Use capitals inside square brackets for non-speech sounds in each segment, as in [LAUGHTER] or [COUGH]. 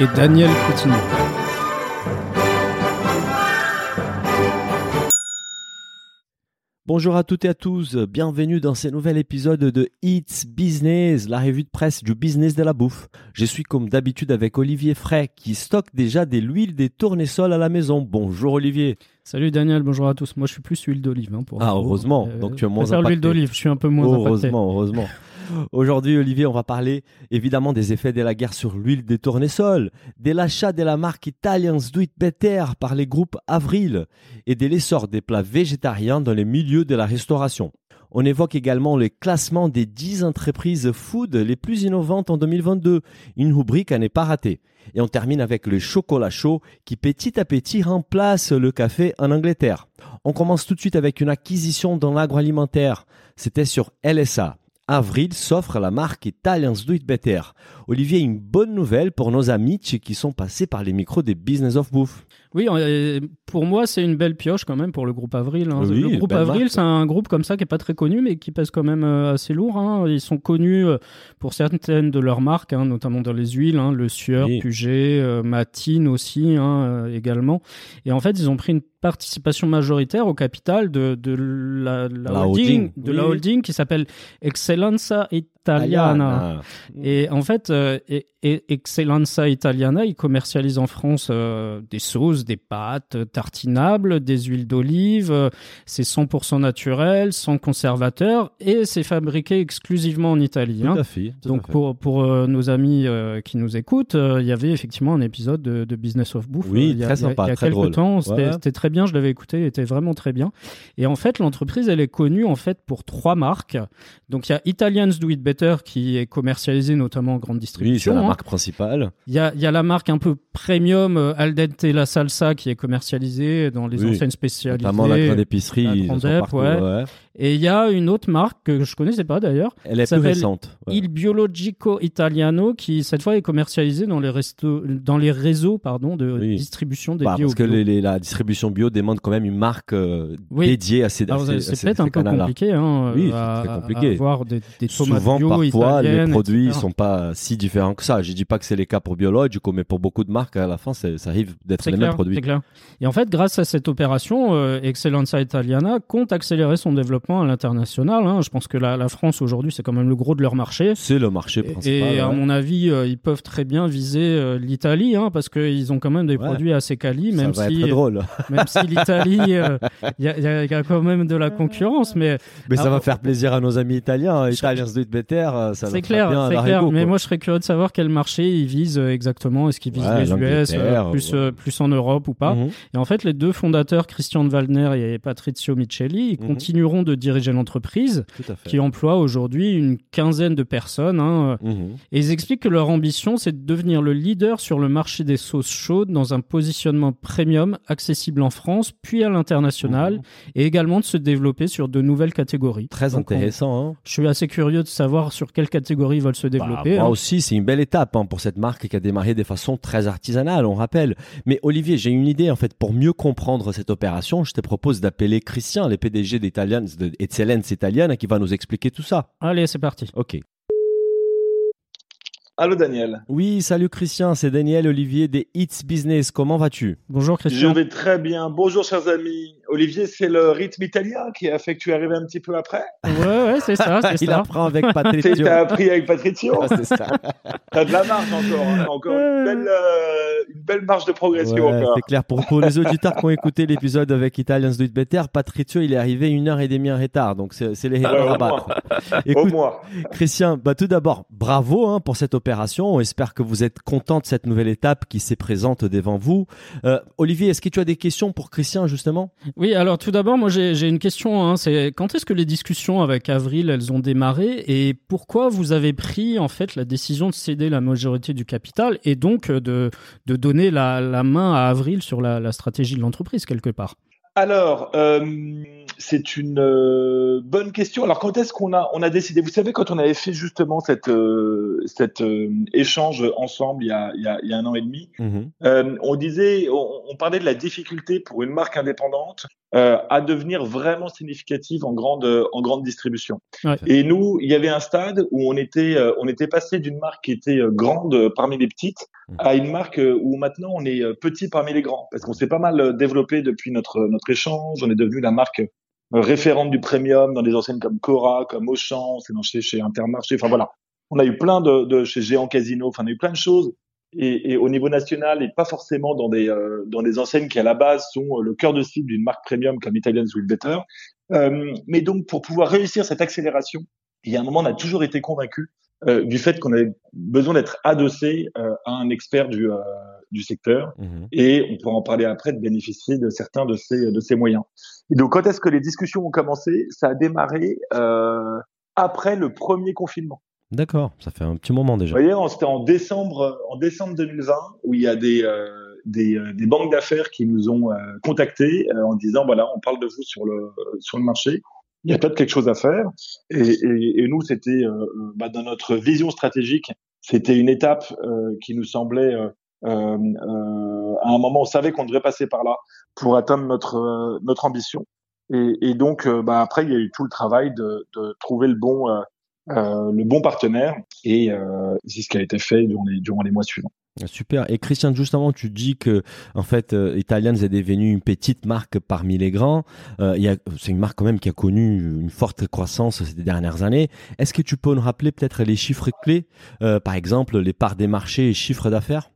Et Daniel Coutinho. Bonjour à toutes et à tous, bienvenue dans ce nouvel épisode de It's Business, la revue de presse du business de la bouffe. Je suis comme d'habitude avec Olivier Fray qui stocke déjà de l'huile des tournesols à la maison. Bonjour Olivier. Salut Daniel, bonjour à tous. Moi je suis plus huile d'olive. Hein, pour Ah heureusement, Euh, donc tu es je moins l'huile d'olive, je suis un peu moins impacté. Heureusement, heureusement. [LAUGHS] Aujourd'hui, Olivier, on va parler évidemment des effets de la guerre sur l'huile des tournesols, de l'achat de la marque Italians Do Better par les groupes Avril et de l'essor des plats végétariens dans les milieux de la restauration. On évoque également le classement des 10 entreprises food les plus innovantes en 2022, une rubrique à ne pas rater. Et on termine avec le chocolat chaud qui petit à petit remplace le café en Angleterre. On commence tout de suite avec une acquisition dans l'agroalimentaire. C'était sur LSA. Avril s'offre la marque Italians Do It Better. Olivier, une bonne nouvelle pour nos amis qui sont passés par les micros des Business of Bouffe. Oui, euh, pour moi c'est une belle pioche quand même pour le groupe Avril. hein. Oui, le groupe Avril c'est un groupe comme ça qui est pas très connu mais qui pèse quand même euh, assez lourd. hein. Ils sont connus euh, pour certaines de leurs marques, hein, notamment dans les huiles, le Sieur, Oui. Puget, euh, Matine aussi euh, également. Et en fait ils ont pris une participation majoritaire au capital de, de la, la La holding, holding. de Oui, la holding qui s'appelle Excellenza Italiana. Et en fait, euh, et Excellenza Italiana, ils commercialisent en France euh, des sauces, des pâtes euh, tartinables, des huiles d'olive. euh, c'est 100% naturel, sans conservateur, et c'est fabriqué exclusivement en Italie. Tout hein. à fait. tout à Donc fait. pour pour euh, nos amis euh, qui nous écoutent, il y avait effectivement un épisode de, de Business of Bouffe. Oui, il y a, très il y a- sympa, il y a très quelques drôle. temps, c'était Ouais. très bien. Je l'avais écouté, il était vraiment très bien. Et en fait, l'entreprise, elle est connue en fait pour trois marques. Donc il y a Italians Do It Better qui est commercialisé notamment en grande Oui, distribution. hein. Marque principale. Il y a, il y a la marque un peu premium euh, Al dente la salsa qui est commercialisée dans les Oui, enseignes spécialisées. Notamment la grande épicerie. la partout, ouais. ouais. Et il y a une autre marque que je connaissais pas d'ailleurs, Elle est plus récente. ouais. Il Biologico Italiano, qui cette fois est commercialisé dans les, restos, dans les réseaux pardon, de Oui. distribution des Bah, bio. parce que les- les- la distribution bio demande quand même une marque euh, Oui. dédiée à ces, c'est ces- peut-être un peu compliqué hein, Oui, à, c'est très compliqué. à avoir des, des Souvent, bio parfois, les produits etc. sont pas si différents que ça. Je dis pas que c'est les cas pour Biologico, mais pour beaucoup de marques, à la fin, ça arrive d'être les clair, mêmes produits. c'est clair. Et en fait, grâce à cette opération, euh, Excellenza Italiana compte accélérer son développement à l'international. hein. Je pense que la, la France aujourd'hui, c'est quand même le gros de leur marché. C'est le marché principal. Et à ouais. mon avis, euh, ils peuvent très bien viser euh, l'Italie, hein, parce qu'ils ont quand même des Ouais. produits assez quali, même ça va si, être drôle. même si l'Italie, euh, il y, a- y y quand même de la concurrence, mais Mais ça Ah, va faire plaisir à nos amis italiens. Italians do it better. euh, Ça c'est clair, c'est la clair. Mais moi, je serais curieux de savoir quel marché ils visent euh, exactement. Est-ce qu'ils visent Ouais, les US, euh, plus, ouais. euh, plus en Europe ou pas Mhm. Et en fait, les deux fondateurs, Christian Waldner et Patrizio Micheli, ils Mhm. continueront de diriger l'entreprise, qui emploie aujourd'hui une quinzaine de personnes. hein. Mhm. Et ils expliquent que leur ambition, c'est de devenir le leader sur le marché des sauces chaudes dans un positionnement premium accessible en France, puis à l'international, et également de se développer sur de nouvelles catégories. Très Donc, on- intéressant. hein. Je suis assez curieux de savoir sur quelle catégorie ils veulent se Bah, développer. moi hein. aussi, c'est une belle étape hein, pour cette marque qui a démarré de façon très artisanale, on rappelle. Mais Olivier, j'ai une idée en fait pour mieux comprendre cette opération. Je te propose d'appeler Christian, le PDG d'Italians, de Excellence Italienne, qui va nous expliquer tout ça. Allez, c'est parti. Ok. Allô Daniel. Oui, salut Christian, c'est Daniel Olivier des It's Business. Comment vas-tu? Bonjour Je Christian. vais très bien. Bonjour chers amis. Olivier, c'est le rythme italien qui a fait que tu es arrivé un petit peu après. Ouais, ouais, c'est ça, [LAUGHS] c'est Il ça. apprend avec Tu Patrizio. [LAUGHS] as appris avec Patrizio. Ah, c'est ça. [LAUGHS] T'as de la marge encore. hein. T'as encore une belle, euh, une belle marge de progression Ouais, encore. c'est clair. Pour, pour les auditeurs qui ont écouté l'épisode avec Italians Do It Better, Patrizio, il est arrivé une heure et demie en retard. Donc, c'est c'est les héros Ouais, à au battre. Au Écoute, moins. Christian, bah, tout d'abord, bravo hein, pour cette opération. On espère que vous êtes content de cette nouvelle étape qui s'est présente devant vous. Euh, Olivier, est-ce que tu as des questions pour Christian, justement? Oui, alors tout d'abord, moi j'ai une question. Hein, c'est quand est-ce que les discussions avec Avril elles ont démarré et pourquoi vous avez pris en fait la décision de céder la majorité du capital et donc de, de donner la, main à Avril sur la, la stratégie de l'entreprise quelque part? Alors, euh, c'est une euh, bonne question. Alors, quand est-ce qu'on a, on a décidé? Vous savez, quand on avait fait justement cette, euh, cet échange ensemble il y, a, il, y a, il y, a, un an et demi, mhm. on disait, on, parlait de la difficulté pour une marque indépendante à devenir vraiment significative en grande, en grande distribution. Et nous, il y avait un stade où on était, on était passé d'une marque qui était grande parmi les petites mhm. à une marque où maintenant on est petit parmi les grands, parce qu'on s'est pas mal développé depuis notre notre échange. On est devenu la marque euh, référente du premium dans des enseignes comme Cora, comme Auchan, c'est lancé chez Intermarché. Enfin voilà, on a eu plein de, de chez Géant Casino. Enfin, on a eu plein de choses. Et, et au niveau national, et pas forcément dans des euh, dans des enseignes qui à la base sont euh, le cœur de cible d'une marque premium comme Italian Sweet Better. Euh, mais donc pour pouvoir réussir cette accélération, il y a un moment, on a toujours été convaincu euh, du fait qu'on avait besoin d'être adossé euh, à un expert du, euh, du secteur mhm. et on pourra en parler après de bénéficier de certains de ces, de ces moyens. Et donc quand est-ce que les discussions ont commencé? Ça a démarré après le premier confinement. D'accord, ça fait un petit moment déjà. Vous voyez, c'était en décembre, en décembre 2020 où il y a des, des, des, banques d'affaires qui nous ont contactés en disant voilà, on parle de vous sur le, sur le marché il y a peut-être quelque chose à faire. Et, et, et nous, c'était euh, euh, bah, dans notre vision stratégique, c'était une étape euh, qui nous semblait euh, euh, à un moment, on savait qu'on devrait passer par là pour atteindre notre notre ambition. Et, et donc, bah, après, il y a eu tout le travail de, de trouver le bon le bon partenaire, et c'est ce qui a été fait durant les durant les mois suivants. Super. Et Christian, justement, tu dis que en fait, euh, Italians est devenu une petite marque parmi les grands. Euh, c'est une marque quand même qui a connu une forte croissance ces dernières années. Est-ce que tu peux nous rappeler peut-être les chiffres clés, euh, par exemple les parts des marchés et chiffres d'affaires?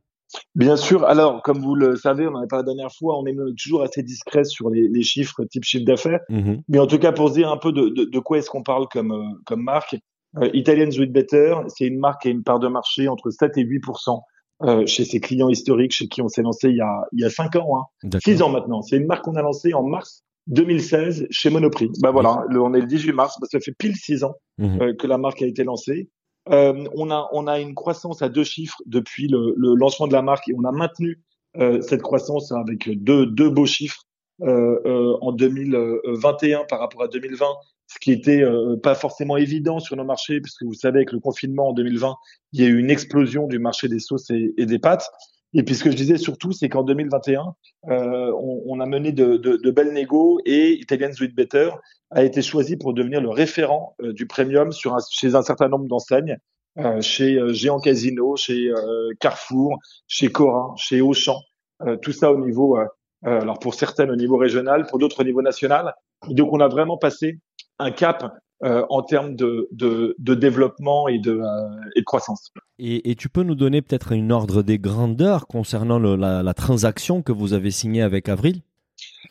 Bien sûr. Alors, comme vous le savez, on en a parlé la dernière fois, on est toujours assez discret sur les, les chiffres type chiffre d'affaires. Mm-hmm. Mais en tout cas, pour se dire un peu de, de, de quoi est-ce qu'on parle comme, euh, comme marque, euh, Italians with Better, c'est une marque qui a une part de marché entre 7 et 8% euh, chez ses clients historiques, chez qui on s'est lancé il y a il y a cinq ans, hein, six ans maintenant. C'est une marque qu'on a lancée en mars 2016 chez Monoprix. Bah voilà, on est le 18 mars, bah, ça fait pile six ans mhm. euh, que la marque a été lancée. Euh, on a on a une croissance à deux chiffres depuis le, lancement de la marque et on a maintenu euh, cette croissance avec deux deux beaux chiffres euh, en 2021 par rapport à 2020 ce qui était euh, pas forcément évident sur nos marchés, puisque vous savez, avec le confinement en 2020, il y a eu une explosion du marché des sauces et, des pâtes. Et puis ce que je disais surtout, c'est qu'en 2021, euh, on, on, a mené de, de, de, belles négos et Italian Sweet Better a été choisi pour devenir le référent euh, du premium sur un, chez un certain nombre d'enseignes, euh, chez euh, Géant Casino, chez Carrefour, chez Cora, chez Auchan, tout ça au niveau, alors pour certaines au niveau régional, pour d'autres au niveau national. Et donc on a vraiment passé un cap euh, en termes de, de, développement et de, euh, et de croissance. Et, et, tu peux nous donner peut-être une ordre des grandeurs concernant le, la, la, transaction que vous avez signée avec Avril?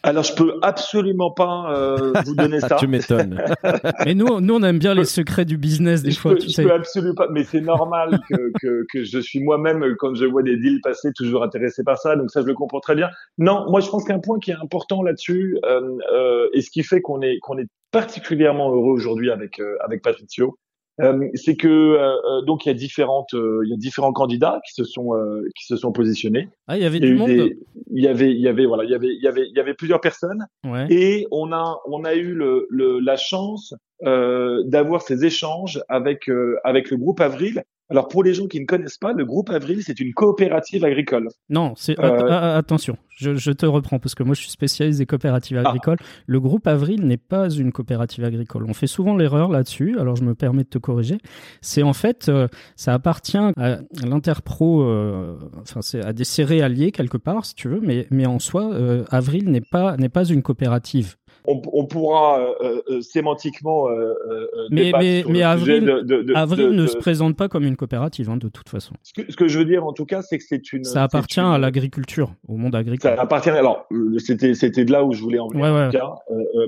Alors je peux absolument pas euh, vous donner [LAUGHS] ça. tu m'étonnes. [LAUGHS] mais nous, nous on aime bien les secrets du business des je fois. Peux, je peux absolument pas. Mais c'est normal que, que, que, je suis moi-même quand je vois des deals passer toujours intéressé par ça. Donc ça je le comprends très bien. Non, moi je pense qu'un point qui est important là-dessus euh, euh, et ce qui fait qu'on est qu'on est particulièrement heureux aujourd'hui avec euh, avec Patricio, euh, c'est que euh, donc il y a différentes il y a différents candidats qui se sont qui se sont positionnés. Ah, il y avait du monde. il y avait il y avait voilà il y avait il y avait il y avait plusieurs personnes ouais. et on a on a eu le, le la chance d'avoir ces échanges avec avec le groupe Avril alors pour les gens qui ne connaissent pas, le groupe Avril, c'est une coopérative agricole. Non, c'est euh... attention, je, je, te reprends parce que moi je suis spécialisé des coopératives ah. agricoles. Le groupe Avril n'est pas une coopérative agricole. On fait souvent l'erreur là-dessus. Alors je me permets de te corriger. C'est en fait, euh, ça appartient à l'interpro, euh, enfin c'est à des céréaliers quelque part si tu veux, mais mais en soi, euh, Avril n'est pas n'est pas une coopérative on, on pourra euh, euh, sémantiquement. Euh, euh mais mais, mais Avril, de, de, de, Avril ne se présente pas comme une coopérative, hein, de toute façon. Ce que, ce que, je veux dire, en tout cas, c'est que c'est une. Ça appartient une... à l'agriculture, au monde agricole. Ça appartient. Alors, c'était c'était de là où je voulais en venir. Ouais, en tout cas.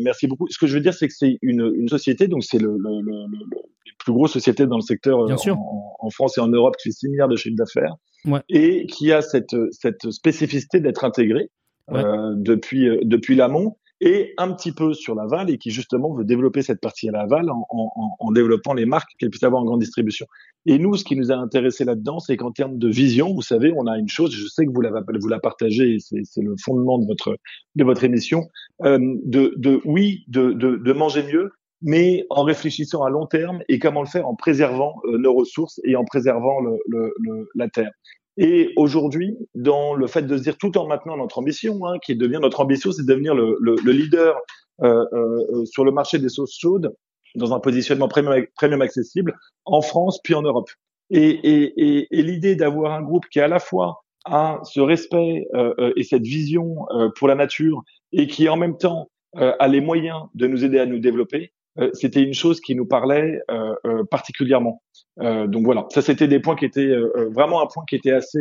merci beaucoup. Ce que je veux dire, c'est que c'est une, une société, donc c'est le, le, le, le, plus grosses sociétés dans le secteur Bien en, sûr. En, France et en Europe qui fait 6 milliards de chiffre d'affaires ouais. et qui a cette cette spécificité d'être intégré ouais. depuis depuis l'amont et un petit peu sur l'aval et qui justement veut développer cette partie à l'aval en, en, en, développant les marques qu'elle puisse avoir en grande distribution. Et nous, ce qui nous a intéressé là-dedans, c'est qu'en termes de vision, vous savez, on a une chose, je sais que vous la, vous la partagez, c'est le fondement de votre, de votre émission, euh, de, de, oui, de, de, de manger mieux, mais en réfléchissant à long terme et comment le faire en préservant euh, nos ressources et en préservant le, le, la terre. Et aujourd'hui, dans le fait de se dire, tout en maintenant notre ambition, hein, qui devient notre ambition, c'est de devenir le, le leader euh, euh, sur le marché des sauces chaudes, dans un positionnement premium, premium accessible, en France puis en Europe. Et, et, et, et l'idée d'avoir un groupe qui à la fois a ce respect euh, euh et cette vision euh, pour la nature et qui en même temps a les moyens de nous aider à nous développer, euh, c'était une chose qui nous parlait euh, euh, particulièrement. donc voilà, ça c'était des points qui étaient vraiment un point qui était assez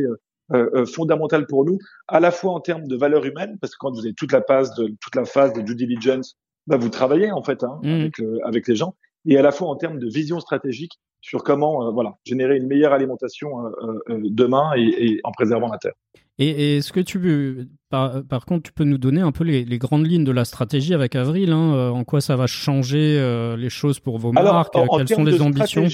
fondamental pour nous, à la fois en termes de valeur humaine, parce que quand vous avez toute la phase de toute la phase de due diligence, bah, vous travaillez en fait hein, mmh. avec, avec les gens, et à la fois en termes de vision stratégique sur comment voilà générer une meilleure alimentation demain et, en préservant la terre. Et, est-ce que tu peux, par, contre, tu peux nous donner un peu les, grandes lignes de la stratégie avec Avril hein, euh, En quoi ça va changer euh, les choses pour vos marques Quelles sont les ambitions?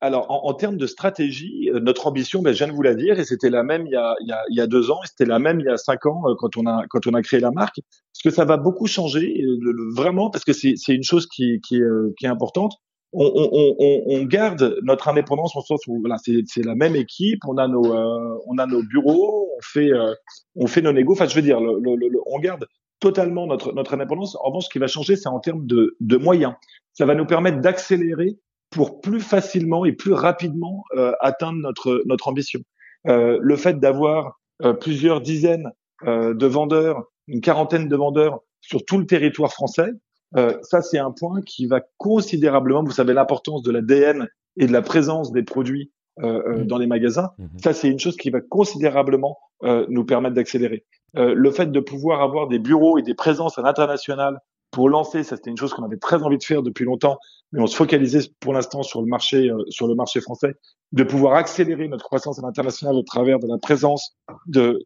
alors, en, termes de stratégie, euh, notre ambition, ben, je viens de vous la dire, et c'était la même il y a, il y a, deux ans, et c'était la même il y a cinq ans quand on a quand on a créé la marque. Parce que ça va beaucoup changer, vraiment, parce que c'est une chose qui, qui, est, qui est importante on, on, on, garde notre indépendance au sens où voilà, c'est la même équipe, on a nos, euh, on a nos bureaux, fait, euh, on fait nos négos. Enfin, je veux dire, le, le, on garde totalement notre, notre indépendance. En revanche, ce qui va changer, c'est en termes de, de moyens. Ça va nous permettre d'accélérer pour plus facilement et plus rapidement euh, atteindre notre, notre ambition. le fait d'avoir plusieurs dizaines de vendeurs, une quarantaine de vendeurs sur tout le territoire français, euh, ça, c'est un point qui va considérablement, vous savez, l'importance de l'ADN et de la présence des produits euh, euh mmh. dans les magasins. Mmh. Ça, c'est une chose qui va considérablement euh, nous permettre d'accélérer. Euh, le fait de pouvoir avoir des bureaux et des présences à l'international pour lancer, ça c'était une chose qu'on avait très envie de faire depuis longtemps, mais on se focalisait pour l'instant sur le marché, sur le marché français, de pouvoir accélérer notre croissance à l'international au travers de la présence de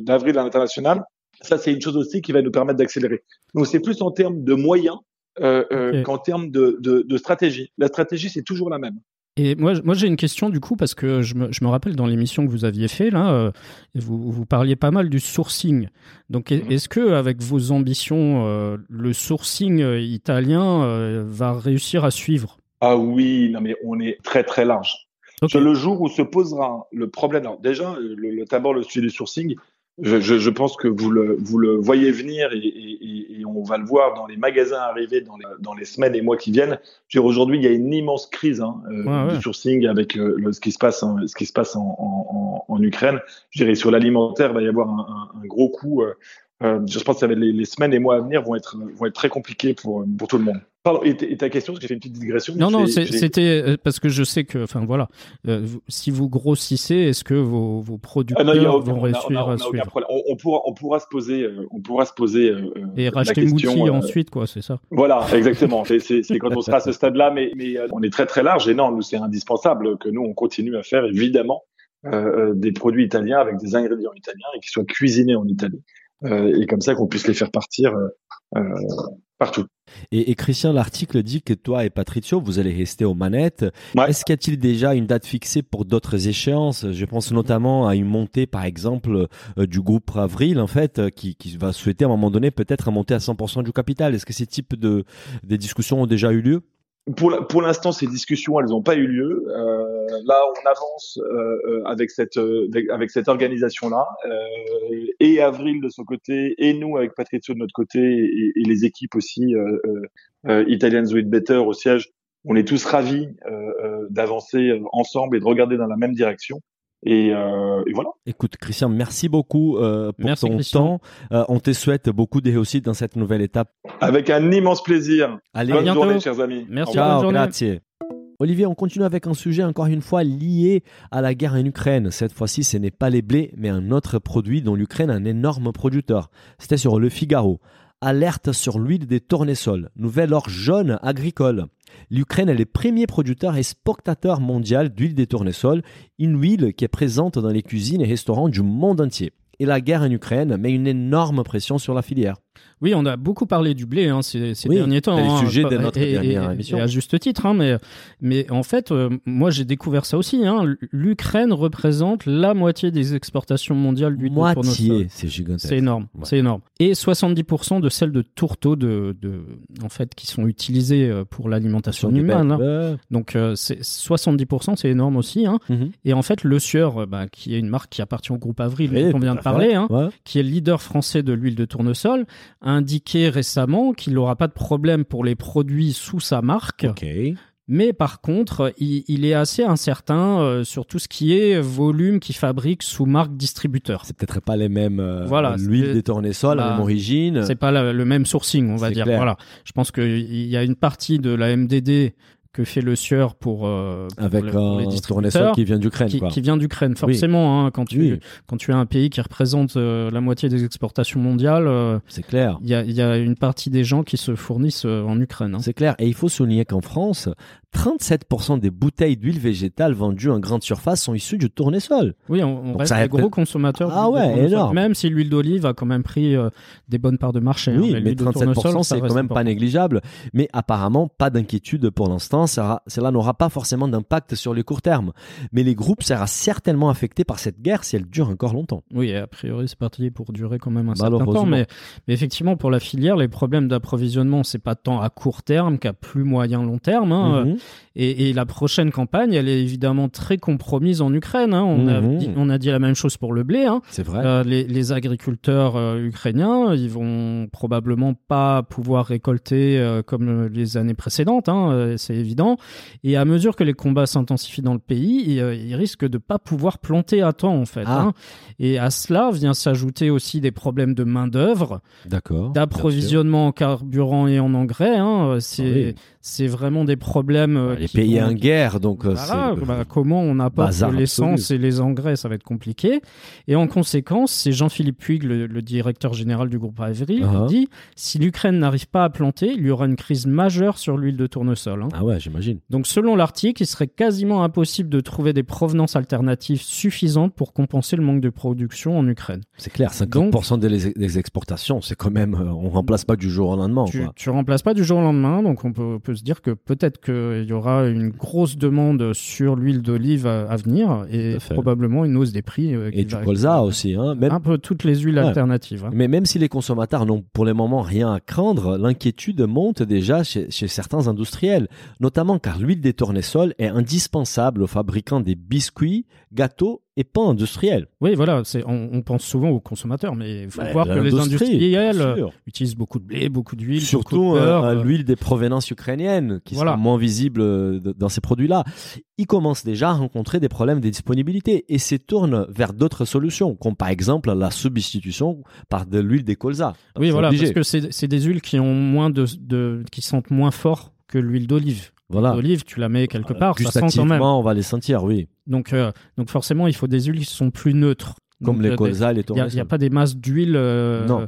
d'avril de, à l'international. Ça, c'est une chose aussi qui va nous permettre d'accélérer. Donc, c'est plus en termes de moyens euh, euh, qu'en termes de, de, de, stratégie. La stratégie, c'est toujours la même. Et moi, moi j'ai une question du coup, parce que je me, je me rappelle dans l'émission que vous aviez fait, là, euh, vous, vous parliez pas mal du sourcing. Donc, mhm. est-ce que avec vos ambitions, euh, le sourcing italien va réussir à suivre? Ah oui, non mais on est très très large. Le jour où se posera le problème, alors déjà, le, d'abord le sujet du sourcing, je, je, je, pense que vous le, vous le voyez venir et, et, et, on va le voir dans les magasins arriver dans les, dans les semaines et mois qui viennent. Aujourd'hui, il y a une immense crise hein, euh, du sourcing avec le, le, ce qui se passe, en, ce qui se passe en, en, en Ukraine. Je dirais sur l'alimentaire, il va y avoir un, un, un gros coup. Euh, euh, je pense que les, les, semaines et mois à venir vont être, vont être très compliqués pour, pour tout le monde. Pardon, et, ta question, parce que j'ai fait une petite digression. Non, non, c'était euh, parce que je sais que, enfin voilà, euh, si vous grossissez, est-ce que vos, vos producteurs ah non, vont réussir à suivre on, on, pourra, on pourra se poser, euh, on pourra se poser. Euh, et racheter Mouti ensuite, quoi, c'est ça. Voilà, exactement. c'est quand on sera à ce [LAUGHS] stade-là, mais, mais on est très très large et non, nous c'est indispensable que nous on continue à faire évidemment des produits italiens avec des ingrédients italiens et qui soient cuisinés en Italie. Euh, et comme ça qu'on puisse les faire partir partout. Et, et, Christian, l'article dit que toi et Patricio, vous allez rester aux manettes. Est-ce qu'il y a-t-il déjà une date fixée pour d'autres échéances? Je pense notamment à une montée, par exemple, du groupe Avril, en fait, qui, qui, va souhaiter à un moment donné peut-être monter à 100% du capital. Est-ce que ces types de des discussions ont déjà eu lieu? Pour, pour l'instant, ces discussions, elles n'ont pas eu lieu. Euh, là, on avance euh, euh avec cette euh, avec cette organisation-là, euh, et Avril de son côté, et nous avec Patrizio de notre côté, et, et les équipes aussi Italians with Better au siège. On est tous ravis d'avancer ensemble et de regarder dans la même direction. Et, euh, et, voilà. Écoute, Christian, merci beaucoup euh, pour ton temps. Euh, on te souhaite beaucoup de réussite dans cette nouvelle étape. Avec un immense plaisir. Allez, bonne journée, chers amis. Merci. Ciao, grazie. Olivier, on continue avec un sujet encore une fois lié à la guerre en Ukraine. Cette fois-ci, ce n'est pas les blés, mais un autre produit dont l'Ukraine est un énorme producteur. C'était sur Le Figaro. Alerte sur l'huile des tournesols. Nouvelle or jaune agricole. L'Ukraine est le premier producteur et exportateur mondial d'huile des tournesols, une huile qui est présente dans les cuisines et restaurants du monde entier. Et la guerre en Ukraine met une énorme pression sur la filière. Oui, on a beaucoup parlé du blé hein, ces, derniers temps. C'est le hein, sujet de notre dernière émission. à juste titre, hein, mais, mais en fait, euh, moi j'ai découvert ça aussi. Hein. L'Ukraine représente la moitié des exportations mondiales d'huile Moitié, c'est gigantesque. C'est énorme, c'est énorme. Et 70% de celles de tourteaux de, de, en fait, qui sont utilisées euh, pour l'alimentation humaine. Donc euh, c'est 70%, c'est énorme aussi. Mhm. Et en fait, Le Sieur, bah, qui est une marque qui appartient au groupe Avril, dont on vient de parler, qui est le leader français de l'huile de tournesol, indiqué récemment qu'il n'aura pas de problème pour les produits sous sa marque. Mais par contre, il, est assez incertain euh, sur tout ce qui est volume qu'il fabrique sous marque distributeur. C'est peut-être pas les mêmes. Euh, voilà, l'huile des tournesols, la même origine. C'est pas le même sourcing, on va dire. Voilà. Je pense qu'il y a une partie de la MDD que fait le sieur pour, euh, avec les distributeurs qui vient d'Ukraine qui, qui, vient d'Ukraine forcément hein, quand tu quand tu as un pays qui représente euh, la moitié des exportations mondiales euh, c'est clair. il y a, y a une partie des gens qui se fournissent en Ukraine hein. c'est clair. Et il faut souligner qu'en France 37% des bouteilles d'huile végétale vendues en grande surface sont issues du tournesol. Oui, on, reste des gros consommateurs. Ah ouais, énorme. Même si l'huile d'olive a quand même pris euh, des bonnes parts de marché. Hein. Oui, mais 37% c'est quand même pas négligeable. Mais apparemment, pas d'inquiétude pour l'instant. Cela n'aura pas forcément d'impact sur les court terme. Mais les groupes seront certainement affectés par cette guerre si elle dure encore longtemps. Oui, a priori, c'est parti pour durer quand même un certain temps. Mais, mais, effectivement, pour la filière, les problèmes d'approvisionnement, c'est pas tant à court terme qu'à plus moyen long terme. Hein. Mhm. Et, la prochaine campagne, elle est évidemment très compromise en Ukraine. Hein. On, a mhm. dit, on, a dit, la même chose pour le blé. Hein. C'est vrai. Euh, les, agriculteurs euh, ukrainiens, ils vont probablement pas pouvoir récolter euh, comme les années précédentes. Hein, c'est évident. Et à mesure que les combats s'intensifient dans le pays, ils, risquent de pas pouvoir planter à temps en fait. Ah. Et à cela vient s'ajouter aussi des problèmes de main d'œuvre, d'approvisionnement en carburant et en engrais. C'est ah c'est vraiment des problèmes. Euh, les pays en guerre, donc. Euh, bah, comment on apporte l'essence et les engrais, ça va être compliqué. Et en conséquence, c'est Jean-Philippe Puig, le, directeur général du groupe Avery, qui uh-huh. dit si l'Ukraine n'arrive pas à planter, il y aura une crise majeure sur l'huile de tournesol. Hein. Ah ouais, j'imagine. Donc selon l'article, il serait quasiment impossible de trouver des provenances alternatives suffisantes pour compenser le manque de production en Ukraine. C'est clair, 50% des, exportations, c'est quand même, euh, on remplace pas du jour au lendemain. Tu, tu remplaces pas du jour au lendemain, donc on peut se dire que peut-être qu'il y aura une grosse demande sur l'huile d'olive à, venir et probablement une hausse des prix. Euh, et du colza aussi. Hein. Un peu toutes les huiles alternatives. Hein. Mais même si les consommateurs n'ont pour le moment rien à craindre, l'inquiétude monte déjà chez, chez certains industriels, notamment car l'huile des tournesols est indispensable aux fabricants des biscuits, gâteaux et pas industriel. Oui, voilà, c'est, on, pense souvent aux consommateurs, mais il faut voir que les industriels utilisent beaucoup de blé, beaucoup d'huile, surtout euh, euh, l'huile des provenances ukrainiennes, qui voilà. moins visible euh, dans ces produits-là. Ils commencent déjà à rencontrer des problèmes de disponibilité et se tournent vers d'autres solutions, comme par exemple la substitution par de l'huile des colza. Oui, voilà, parce que c'est, des huiles qui ont moins de, de qui sentent moins fort que l'huile d'olive. Voilà. L'olive, tu la mets quelque part, ça sent quand même. on va les sentir, oui. Donc, euh, donc forcément, il faut des huiles qui sont plus neutres. Comme les colza, les Il n'y a, pas des masses d'huile euh, euh,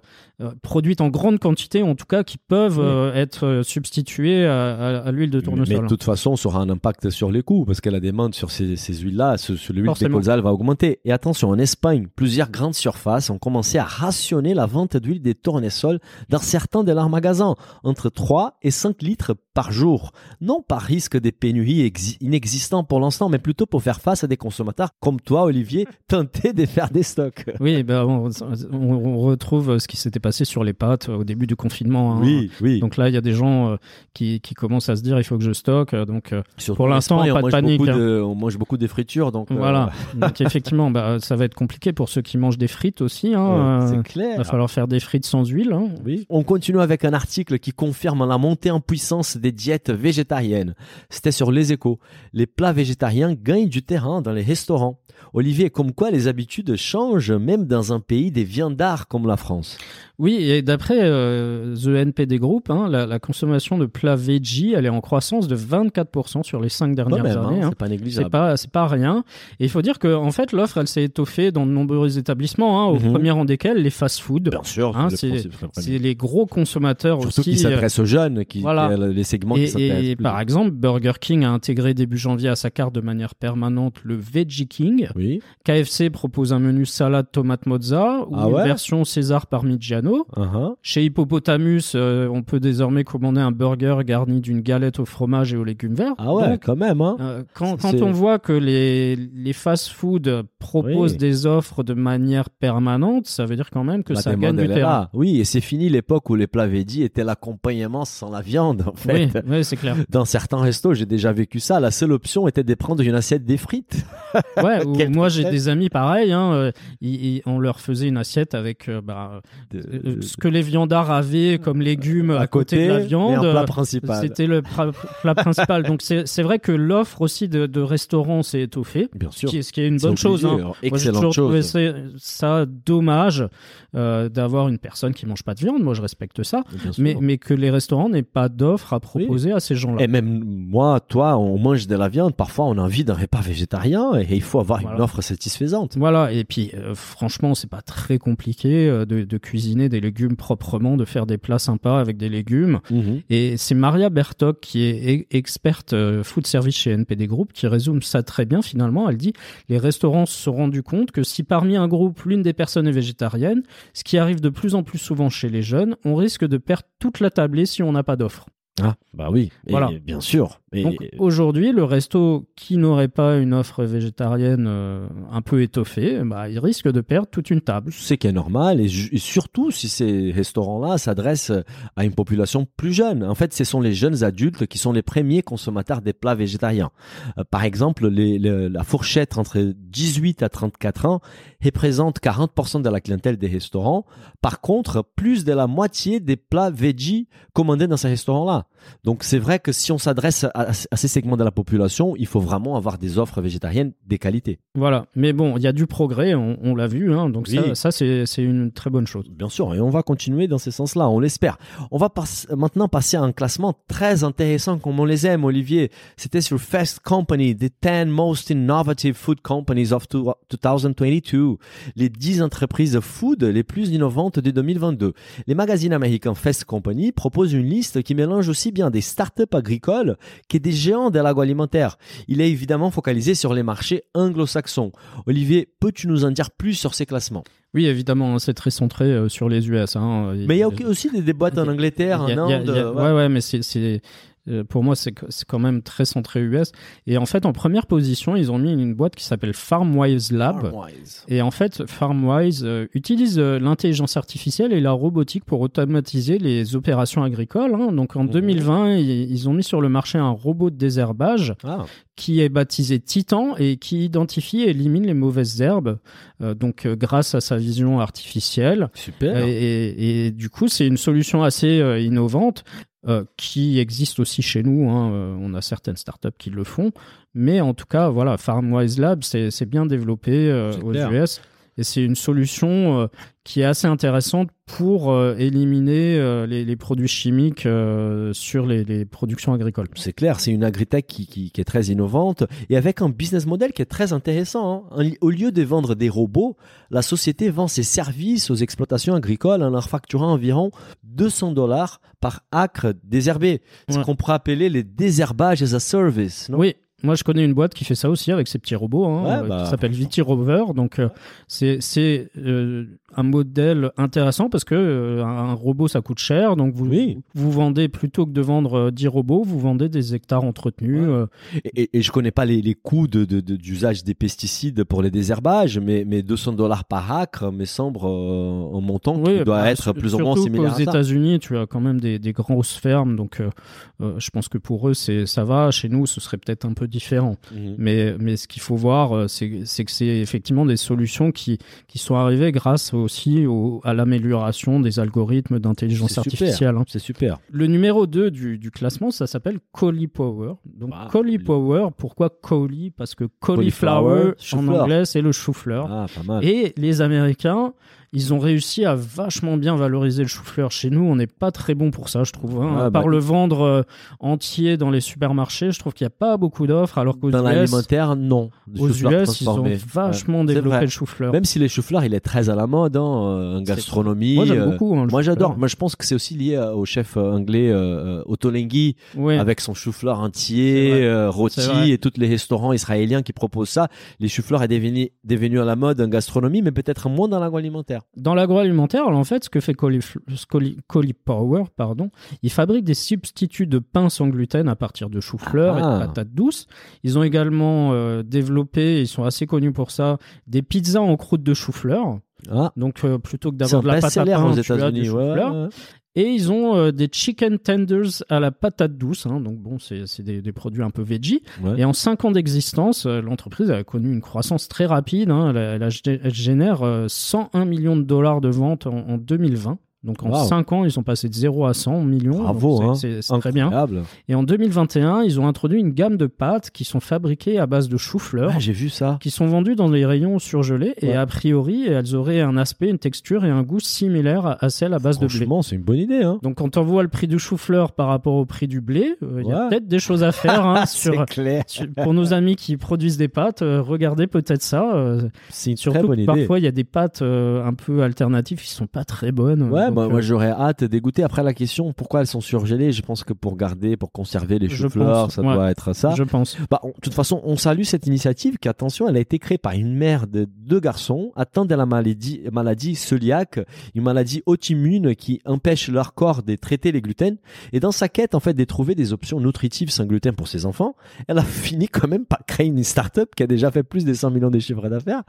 produites en grande quantité, en tout cas, qui peuvent euh, être substituées à, l'huile de tournesol. Mais, de toute façon, ça aura un impact sur les coûts, parce que la demande sur ces, huiles-là, sur, l'huile de colza, va augmenter. Et attention, en Espagne, plusieurs grandes surfaces ont commencé à rationner la vente d'huile des tournesols dans certains de leurs magasins, entre 3 et 5 litres par jour. Non par risque des pénuries inexistantes pour l'instant, mais plutôt pour faire face à des consommateurs comme toi, Olivier, [LAUGHS] tentés de faire des stocks. Oui, ben on, retrouve ce qui s'était passé sur les pâtes au début du confinement. Hein. Oui, oui. Donc là, il y a des gens euh, qui, qui, commencent à se dire il faut que je stocke. Donc euh, pour l'instant, pas de panique. Hein. on mange beaucoup de fritures, donc euh, voilà. [LAUGHS] donc effectivement, bah, ça va être compliqué pour ceux qui mangent des frites aussi. Hein. C'est clair. Il va falloir faire des frites sans huile. Oui. On continue avec un article qui confirme la montée en puissance des diètes végétariennes. C'était sur les échos. Les plats végétariens gagnent du terrain dans les restaurants. Olivier, comme quoi les habitudes changent même dans un pays des viandards comme la France? Oui, et d'après euh, The NPD Group, hein, la, consommation de plats veggie, elle est en croissance de 24% sur les cinq dernières hein, années. Hein, c'est pas négligeable. C'est pas, rien. Et il faut dire que en fait, l'offre, elle s'est étoffée dans de nombreux établissements, au mhm. premier rang desquels les fast-food. Bien sûr, c'est les gros consommateurs Surtout aussi. qui s'adressent aux jeunes, qui, voilà. les segments et, qui Et par exemple, Burger King a intégré début janvier à sa carte de manière permanente le Veggie King. Oui. KFC propose un menu salade tomate mozza ou Ah une version César Parmigiano. Uh-huh. Chez Hippopotamus, euh, on peut désormais commander un burger garni d'une galette au fromage et aux légumes verts. Ah ouais, Donc, quand même. Hein. euh, quand, on voit que les, les fast-food proposent Oui. des offres de manière permanente, ça veut dire quand même que La ça gagne du terrain. Oui, et c'est fini l'époque où les plats veggie étaient l'accompagnement sans la viande, en Oui, fait. oui, c'est clair. [LAUGHS] Dans certains restos, j'ai déjà vécu ça. La seule option était de prendre une assiette des frites. [LAUGHS] Ouais, [LAUGHS] ou moi j'ai des amis pareils, hein, euh, ils- ils- on leur faisait une assiette avec euh, bah, De- ce que les viandards avaient comme légumes à, côté, de la viande. plat euh, principal. C'était le plat principal. Donc c'est c'est vrai que l'offre aussi de, de restaurants s'est étoffée, Bien ce sûr. qui, est- ce qui est une bonne chose. hein. Moi, j'ai Excellente toujours trouvé chose. ça, ça dommage euh, d'avoir une personne qui mange pas de viande. Moi, je respecte ça, mais, mais que les restaurants n'aient pas d'offre à proposer à ces gens-là. Et même moi, toi, on mange de la viande. Parfois, on a envie d'un repas végétarien et il faut avoir une offre satisfaisante. Voilà, et puis euh, franchement, c'est pas très compliqué euh, de, de cuisiner des légumes proprement, de faire des plats sympas avec des légumes. Mhm. Et c'est Maria Bertok, qui est e- experte euh, food service chez NPD Group, qui résume ça très bien finalement. Elle dit les restaurants se sont rendus compte que si parmi un groupe, l'une des personnes est végétarienne, ce qui arrive de plus en plus souvent chez les jeunes, on risque de perdre toute la tablée si on n'a pas d'offre. Ah, bah oui. Et Voilà. bien sûr. Et- Donc aujourd'hui, le resto qui n'aurait pas une offre végétarienne euh, un peu étoffée, bah, il risque de perdre toute une table. c'est qui est normal et, surtout si ces restaurants-là s'adressent à une population plus jeune. En fait, ce sont les jeunes adultes qui sont les premiers consommateurs des plats végétariens. Euh, par exemple, les- le- la fourchette entre 18 à 34 ans représente 40% de la clientèle des restaurants. Par contre, plus de la moitié des plats veggie commandés dans ces restaurants-là. Donc c'est vrai que si on s'adresse à, à ces segments de la population, il faut vraiment avoir des offres végétariennes des qualités. Voilà. Mais bon, il y a du progrès, on, on l'a vu, hein, donc Oui. ça, ça c'est une très bonne chose. Bien sûr, et on va continuer dans ce sens-là, on l'espère. On va pas- maintenant passer à un classement très intéressant comme on les aime, Olivier. C'était sur Fast Company, the 10 most innovative food companies of two- 2022, les 10 entreprises food les plus innovantes de 2022. Les magazines américains Fast Company proposent une liste qui mélange aussi bien des startups agricoles que des géants de l'agroalimentaire. Il est évidemment focalisé sur les marchés anglo-saxons. Olivier, peux-tu nous en dire plus sur ces classements? Oui, évidemment, hein, c'est très centré euh, sur les US. Hein. Mais il y a aussi des, des boîtes en Angleterre, en Inde. a- ouais. ouais, mais c'est, euh, pour moi, c'est, quand même très centré US. Et en fait, en première position, ils ont mis une boîte qui s'appelle FarmWise Lab. Farmwise. Et en fait, FarmWise euh, utilise euh, l'intelligence artificielle et la robotique pour automatiser les opérations agricoles. hein. Donc en Mhm. 2020, ils, ils ont mis sur le marché un robot de désherbage Ah, qui est baptisé Titan et qui identifie et élimine les mauvaises herbes. euh, donc euh, grâce à sa vision artificielle. super. Et, et- et du coup, c'est une solution assez euh, innovante qui existe aussi chez nous. hein. On a certaines startups qui le font. Mais en tout cas, voilà, FarmWise Lab, c'est bien développé aux clair. US. Et c'est une solution euh, qui est assez intéressante pour euh, éliminer euh, les, les produits chimiques sur les, les productions agricoles. C'est clair, c'est une agritech qui, qui, qui est très innovante et avec un business model qui est très intéressant. hein. Au lieu de vendre des robots, la société vend ses services aux exploitations agricoles en leur facturant environ 200 dollars par acre désherbé. Ce qu'on pourrait appeler les désherbages as a service. non? Oui, moi je connais une boîte qui fait ça aussi avec ses petits robots, hein, Ouais, euh, bah, qui s'appelle Viti Rover. Donc euh, c'est euh, un modèle intéressant parce que euh, un robot ça coûte cher, donc vous Oui. vous vendez plutôt que de vendre euh, 10 robots, vous vendez des hectares entretenus. Ouais. Et, et- je connais pas les, les coûts de, de- de- d'usage des pesticides pour les désherbages, mais, mais 200 dollars par acre me semble un montant qui Oui, doit bah, être plus ou moins similaire ça. États-Unis, tu as quand même des, des grosses fermes, donc je pense que pour eux c'est ça va. Chez nous, ce serait peut-être un peu différent. Mhm. Mais, mais ce qu'il faut voir, euh, c'est que c'est effectivement des solutions qui, qui sont arrivées grâce aussi au- à l'amélioration des algorithmes d'intelligence artificielle. hein. C'est super. Le numéro 2 du, du classement, ça s'appelle Cauliflower. Donc Ah, Cauliflower, pourquoi Cauli Parce que Cauliflower, cauliflower en anglais, c'est le chou-fleur. Ah, pas mal. Et les Américains, Ils ont réussi à vachement bien valoriser le chou-fleur. Chez nous, on n'est pas très bon pour ça, je trouve. Hein. à part bah, le vendre euh, entier dans les supermarchés, je trouve qu'il n'y a pas beaucoup d'offres. Alors qu'aux dans l'alimentaire, non. Aux US, ils ont vachement développé le chou-fleur. Même si le chou-fleur, il est très à la mode hein, en gastronomie. Moi, j'aime euh, beaucoup. Hein, moi, j'adore. Moi, je pense que c'est aussi lié au chef anglais euh, Ottolenghi, avec son chou-fleur entier, rôti, et tous les restaurants israéliens qui proposent ça. Les chou-fleurs est devenu, devenu à la mode en gastronomie, mais peut-être moins dans l'agroalimentaire. Dans l'agroalimentaire, en fait, ce que fait Power, pardon, il fabrique des substituts de pain sans gluten à partir de chou-fleur et de ah. patates douces. Ils ont également euh, développé, ils sont assez connus pour ça, des pizzas en croûte de chou-fleur. Ah. Donc euh, plutôt que d'avoir de la pâte à pain, aux États-Unis, ouais, et ils ont euh, des chicken tenders à la patate douce. Hein. donc bon, c'est des, des, produits un peu veggie. Et en 5 ans d'existence, euh, l'entreprise a connu une croissance très rapide. Hein. Elle, elle, génère 101 euh, millions de dollars de ventes en, en 2020. Donc en 5 ans, ils sont passés de 0 à 100 millions. Bravo, hein. c'est très bien. Et en 2021, ils ont introduit une gamme de pâtes qui sont fabriquées à base de chou-fleur. Ah, j'ai vu ça. Qui sont vendues dans les rayons surgelés et a priori, elles auraient un aspect, une texture et un goût similaires à celles à base de blé. Franchement, c'est une bonne idée. Hein. Donc quand on voit le prix du chou-fleur par rapport au prix du blé, euh, il y a peut-être des choses à faire hein, [LAUGHS] sur, clair. pour nos amis qui produisent des pâtes. Euh, regardez peut-être ça. Euh, c'est une Surtout très bonne idée. Parfois, il y a des pâtes un peu alternatives qui sont pas très bonnes. Ouais, bah, moi j'aurais hâte dégoûté. Après la question, pourquoi elles sont surgelées Je pense que pour garder, pour conserver les choux-fleurs, ça doit être ça. Je pense. Bah, de toute façon, on salue cette initiative qui, attention, elle a été créée par une mère de deux garçons atteints de la maladie, maladie cœliaque, une maladie auto-immune qui empêche leur corps de traiter les gluten. Et dans sa quête, en fait, de trouver des options nutritives sans gluten pour ses enfants, elle a [LAUGHS] fini quand même par créer une start-up qui a déjà fait plus de 100 millions de chiffres d'affaires.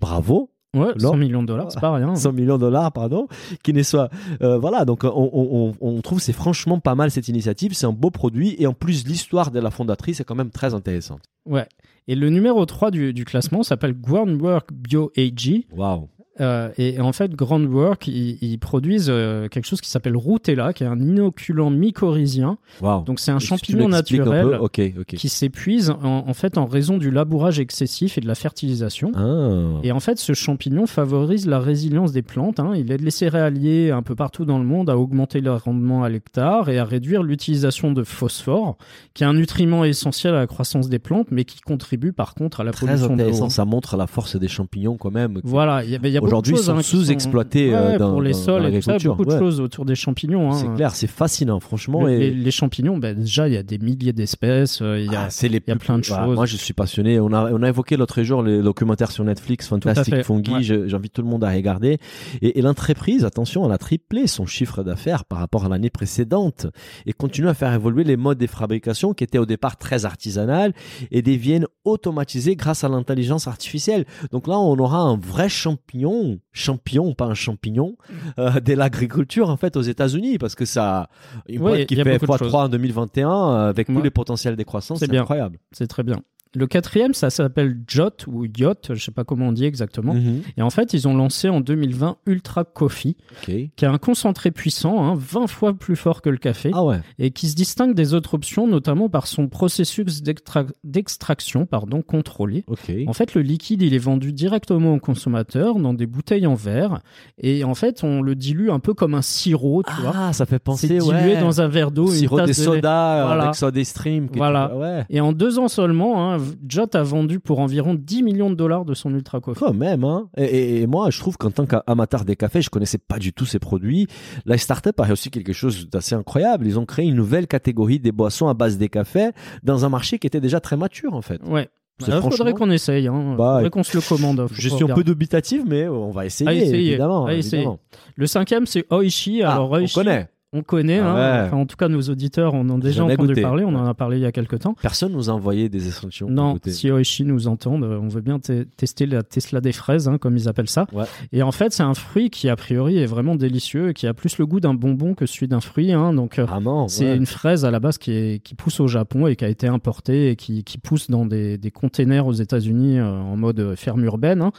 Bravo. Ouais, 100 millions de dollars, c'est pas rien. [LAUGHS] 100 millions de dollars, pardon, qui n'est soit, euh, voilà, donc on, on, on trouve c'est franchement pas mal cette initiative, c'est un beau produit et en plus l'histoire de la fondatrice est quand même très intéressante. Ouais. Et le numéro 3 du, du classement s'appelle Groundwork Bio AG. Waouh. Euh, et, en fait, Groundwork, ils, ils produisent euh, quelque chose qui s'appelle Routella, qui est un inoculant mycorhizien. Donc c'est un champignon naturel qui s'épuise en, en, fait en raison du labourage excessif et de la fertilisation. Ah. Et en fait, ce champignon favorise la résilience des plantes. Hein. Il aide les céréaliers un peu partout dans le monde à augmenter leur rendement à l'hectare et à réduire l'utilisation de phosphore, qui est un nutriment essentiel à la croissance des plantes, mais qui contribue par contre à la Très pollution intéressant. Ça montre la force des champignons quand même. Voilà, il y a, y a Aujourd'hui, ils sont hein, sous-exploités ouais, euh, dans, pour les dans, sols dans et tout ça, beaucoup de choses autour des champignons. hein. C'est clair, c'est fascinant, franchement. Le- et... les, les champignons, ben, déjà, il y a des milliers d'espèces. euh, Il y a, Ah, les y a plein de Voilà, choses. moi, je suis passionné. On a, on a évoqué l'autre jour le documentaire sur Netflix, Fantastic Fungi. ouais. J'invite tout le monde à regarder. Et, et l'entreprise, attention, elle a triplé son chiffre d'affaires par rapport à l'année précédente et continue à faire évoluer les modes de fabrication qui étaient au départ très artisanales et deviennent automatisés grâce à l'intelligence artificielle. Donc là, on aura un vrai champignon, champion, pas un champignon, euh, de l'agriculture en fait aux États-Unis parce que ça, une Ouais, boîte qui fait beaucoup de x3 en 2021 euh, avec tous les potentiels des croissances, C'est c'est bien. incroyable. C'est très bien. Le quatrième, ça s'appelle Jot ou Yacht, je sais pas comment on dit exactement. Mhm. Et en fait, ils ont lancé en 2020 Ultra Coffee, qui a un concentré puissant, hein, 20 fois plus fort que le café, Ah ouais. et qui se distingue des autres options, notamment par son processus d'extra- d'extraction pardon, contrôlé. En fait, le liquide, il est vendu directement au consommateur dans des bouteilles en verre. Et en fait, on le dilue un peu comme un sirop, tu vois. Ah, ça fait C'est penser dilué ouais. dans un verre d'eau, une sirop tasse des de sodas euh, Voilà. avec soda stream. tu- Voilà. Ouais. Et en deux ans seulement, hein, Jot a vendu pour environ 10 millions de dollars de son Ultra Coffee. Quand même, hein. Et, et- et moi, je trouve qu'en tant qu'amateur des cafés, je connaissais pas du tout ces produits. La startup a réussi quelque chose d'assez incroyable. Ils ont créé une nouvelle catégorie des boissons à base des cafés dans un marché qui était déjà très mature, en fait. Ouais. Il faudrait franchement- qu'on essaye. Hein. Bah, faudrait qu'on se le commande. Faut Je qu'on suis un regarde. peu dubitatif, mais on va essayer, essayer, évidemment. essayer. évidemment. Le cinquième, c'est Oishi. Ah, Alors, on Oishi, connaît. On connaît. Ah hein. Enfin, en tout cas, nos auditeurs en ont déjà entendu goûté. parler. On en a parlé il y a quelques temps. Personne nous a envoyé des échantillons. Non, si Oishi nous entendent, euh, on veut bien te- tester la Tesla des fraises, hein, comme ils appellent ça. Ouais. Et en fait, c'est un fruit qui, a priori, est vraiment délicieux et qui a plus le goût d'un bonbon que celui d'un fruit. hein. donc, euh, Vraiment. c'est ouais. une fraise à la base qui, est, qui pousse au Japon et qui a été importée et qui, qui pousse dans des, des containers aux États-Unis euh, en mode ferme urbaine.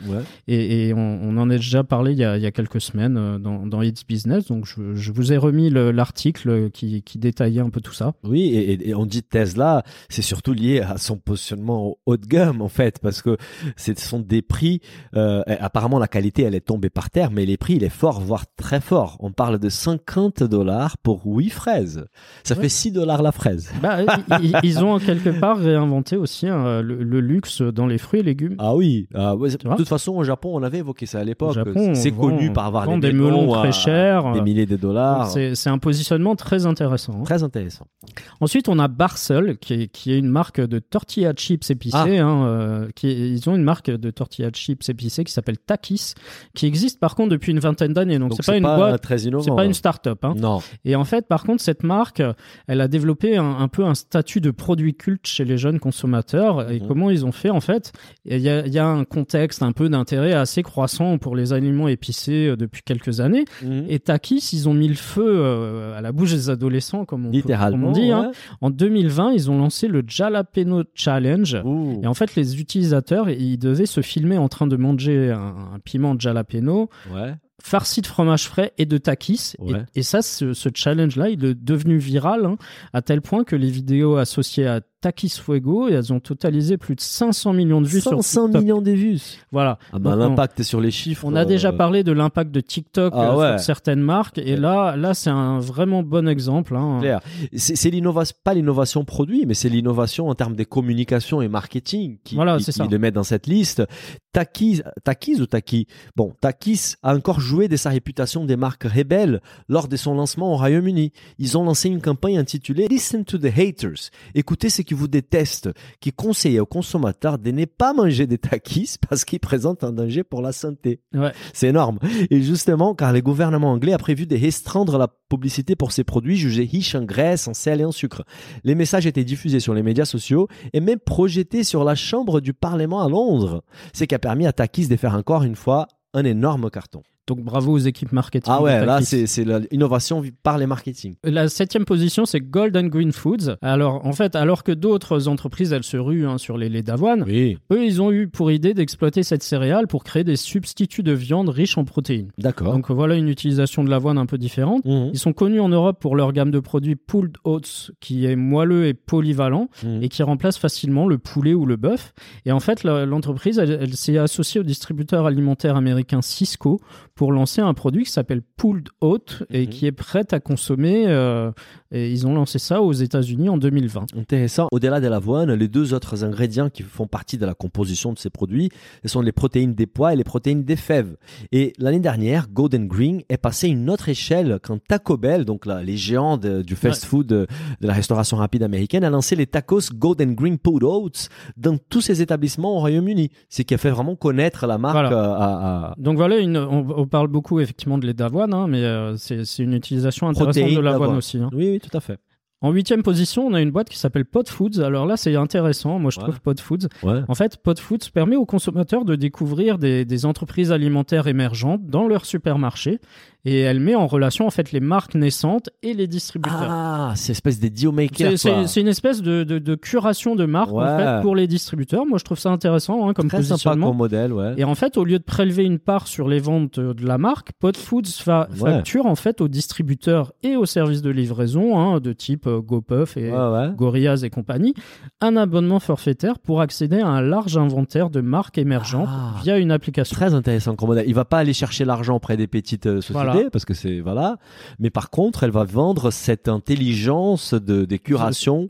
Et, et on, on en a déjà parlé il y a, il y a quelques semaines euh, dans, dans It's Business. Donc, je, je vous ai remis le l'article qui, qui, détaillait un peu tout ça. Oui, et, on dit Tesla, c'est surtout lié à son positionnement haut de gamme en fait, parce que ce sont des prix. Euh, apparemment, la qualité elle est tombée par terre, mais les prix il est fort, voire très fort. On parle de 50 dollars pour 8 fraises. Ça fait 6 dollars la fraise. Bah, [LAUGHS] ils, ont quelque part réinventé aussi hein, le, luxe dans les fruits et légumes. Ah oui, ah, de toute façon au Japon on avait évoqué ça à l'époque. C'est connu par avoir des melons très chers, des milliers de dollars. C'est un positionnement très intéressant. Hein. Très intéressant. Ensuite on a Barcel qui est, qui est une marque de tortilla chips épicées. Ah. Hein, euh, qui ils ont une marque de tortilla chips épicées qui s'appelle Takis, qui existe par contre depuis une vingtaine d'années. Donc c'est pas, une boîte, c'est pas une start-up. Hein. Non. Et en fait par contre cette marque, elle a développé un, peu un statut de produit culte chez les jeunes consommateurs. Et mhm. comment ils ont fait en fait? Il y a, y a, un contexte un peu d'intérêt assez croissant pour les aliments épicés euh, depuis quelques années. Mhm. Et Takis, ils ont mis le feu euh, à la bouche des adolescents, comme on, Littéralement, dit. Hein. En 2020, ils ont lancé le Jalapeno Challenge. Et en fait, les utilisateurs, ils devaient se filmer en train de manger un, un piment jalapeno. Ouais farci de fromage frais et de takis. Et, ça, ce, challenge-là, il est devenu viral hein, à tel point que les vidéos associées à Takis Fuego et elles ont totalisé plus de 500 millions de vues 500 sur TikTok. millions de vues. Voilà. Ah bah, l'impact sur les chiffres. On a déjà euh, parlé de l'impact de TikTok ah euh, sur certaines marques et là, là, c'est un vraiment bon exemple. Hein. C'est l'innovation, pas l'innovation produit, mais c'est l'innovation en termes des communications et marketing qui, voilà, qui, le met dans cette liste. Takis, Takis ou Taki? Bon, Takis a encore joué de sa réputation des marques rebelles lors de son lancement au Royaume-Uni. Ils ont lancé une campagne intitulée Listen to the Haters. Écoutez ce qui vous déteste, qui conseille aux consommateurs de ne pas manger des takis parce qu'ils présentent un danger pour la santé. C'est énorme. Et justement, car le gouvernement anglais a prévu de restreindre la publicité pour ces produits jugés riches en graisse, en sel et en sucre. Les messages étaient diffusés sur les médias sociaux et même projetés sur la chambre du Parlement à Londres. Ce qui a permis à Takis de faire encore une fois un énorme carton. Donc bravo aux équipes marketing. Ah ouais, là c'est l'innovation par les marketing. La septième position c'est Golden Green Foods. Alors en fait, alors que d'autres entreprises elles se ruent hein, sur les laits d'avoine, eux ils ont eu pour idée d'exploiter cette céréale pour créer des substituts de viande riches en protéines. D'accord. Donc voilà une utilisation de l'avoine un peu différente. Mhm. Ils sont connus en Europe pour leur gamme de produits pulled oats qui est moelleux et polyvalent mhm. et qui remplace facilement le poulet ou le bœuf. Et en fait l'entreprise elle, elle s'est associée au distributeur alimentaire américain Cisco pour lancer un produit qui s'appelle Pulled Oat et mhm. qui est prêt à consommer. Euh, et ils ont lancé ça aux États-Unis en 2020. Intéressant. Au-delà de l'avoine, les deux autres ingrédients qui font partie de la composition de ces produits, ce sont les protéines des pois et les protéines des fèves. Et l'année dernière, Golden Green est passé à une autre échelle quand Taco Bell, donc là, les géants du fast-food de, la restauration rapide américaine, a lancé les tacos Golden Green Pulled Oats dans tous ses établissements au Royaume-Uni. Ce qui a fait vraiment connaître la marque. Euh, à, Donc voilà, une, on, parle beaucoup effectivement de lait d'avoine, hein, mais euh, c'est une utilisation intéressante de l'avoine aussi. Hein. Oui, oui, tout à fait. En huitième position, on a une boîte qui s'appelle Pod Foods. Alors là, c'est intéressant. Moi, je trouve Pod Foods. En fait, Pod Foods permet aux consommateurs de découvrir des, des, entreprises alimentaires émergentes dans leur supermarché et elle met en relation en fait les marques naissantes et les distributeurs. Ah, c'est une espèce de deal maker. C'est une espèce de, de, de, curation de marques en fait, pour les distributeurs. Moi, je trouve ça intéressant hein, comme Très positionnement. Sympa modèle, ouais. Et en fait, au lieu de prélever une part sur les ventes de la marque, Pod Foods fa facture en fait aux distributeurs et aux services de livraison hein, de type euh, GoPuff et Gorillaz et compagnie un abonnement forfaitaire pour accéder à un large inventaire de marques émergentes ah. via une application. Très intéressant comme modèle. Il va pas aller chercher l'argent auprès des petites euh, sociétés parce que c'est voilà. Mais par contre, elle va vendre cette intelligence de des curations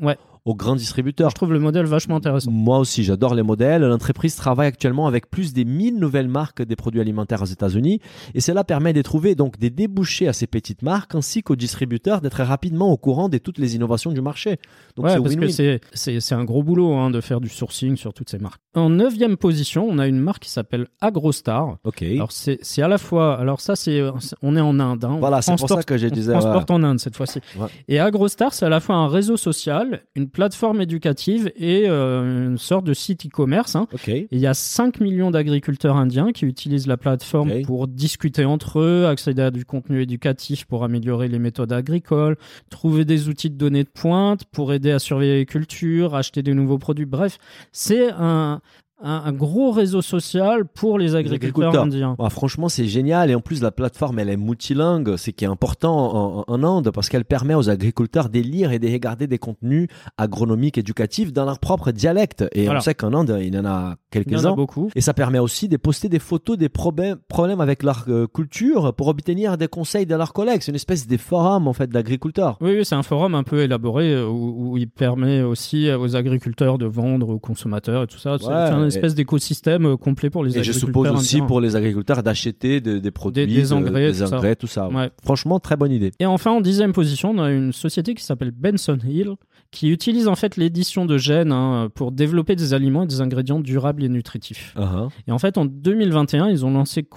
aux grands distributeurs. Je trouve le modèle vachement intéressant. Moi aussi, j'adore les modèles. L'entreprise travaille actuellement avec plus des 1000 nouvelles marques des produits alimentaires aux États-Unis et cela permet de trouver donc des débouchés à ces petites marques ainsi qu'aux distributeurs d'être rapidement au courant de toutes les innovations du marché. Donc ouais, parce que c'est un gros boulot hein, de faire du sourcing sur toutes ces marques. En neuvième position, on a une marque qui s'appelle AgroStar. Ok. Alors c'est à la fois, alors ça c'est, on est en Inde. Hein. voilà, c'est pour ça que j'ai disais. On transporte en Inde cette fois-ci. Et AgroStar, c'est à la fois un réseau social, une plateforme éducative et euh, une sorte de site e-commerce. Hein. Il y a 5 millions d'agriculteurs indiens qui utilisent la plateforme pour discuter entre eux, accéder à du contenu éducatif pour améliorer les méthodes agricoles, trouver des outils de données de pointe pour aider à surveiller les cultures, acheter des nouveaux produits. Bref, c'est un, un, gros réseau social pour les agriculteurs, indiens. franchement, c'est génial. Et en plus, la plateforme, elle est multilingue, ce qui est important en, Inde parce qu'elle permet aux agriculteurs de lire et de regarder des contenus agronomiques, éducatifs dans leur propre dialecte. Et on sait qu'en Inde, il y en a quelques-uns. beaucoup. Et ça permet aussi de poster des photos des problèmes, problèmes avec leur euh, culture pour obtenir des conseils de leurs collègues. C'est une espèce de forum, en fait, d'agriculteurs. Oui, oui c'est un forum un peu élaboré euh, où, il permet aussi aux agriculteurs de vendre aux consommateurs et tout ça. Espèce d'écosystème euh, complet pour les et agriculteurs. Et je suppose aussi pour les agriculteurs d'acheter des, produits, des, engrais, des engrais, tout ça. Franchement, très bonne idée. Et enfin, en dixième position, on a une société qui s'appelle Benson Hill, qui utilise en fait l'édition de gènes hein, pour développer des aliments et des ingrédients durables et nutritifs. Uh-huh. Et en fait, en 2021, ils ont lancé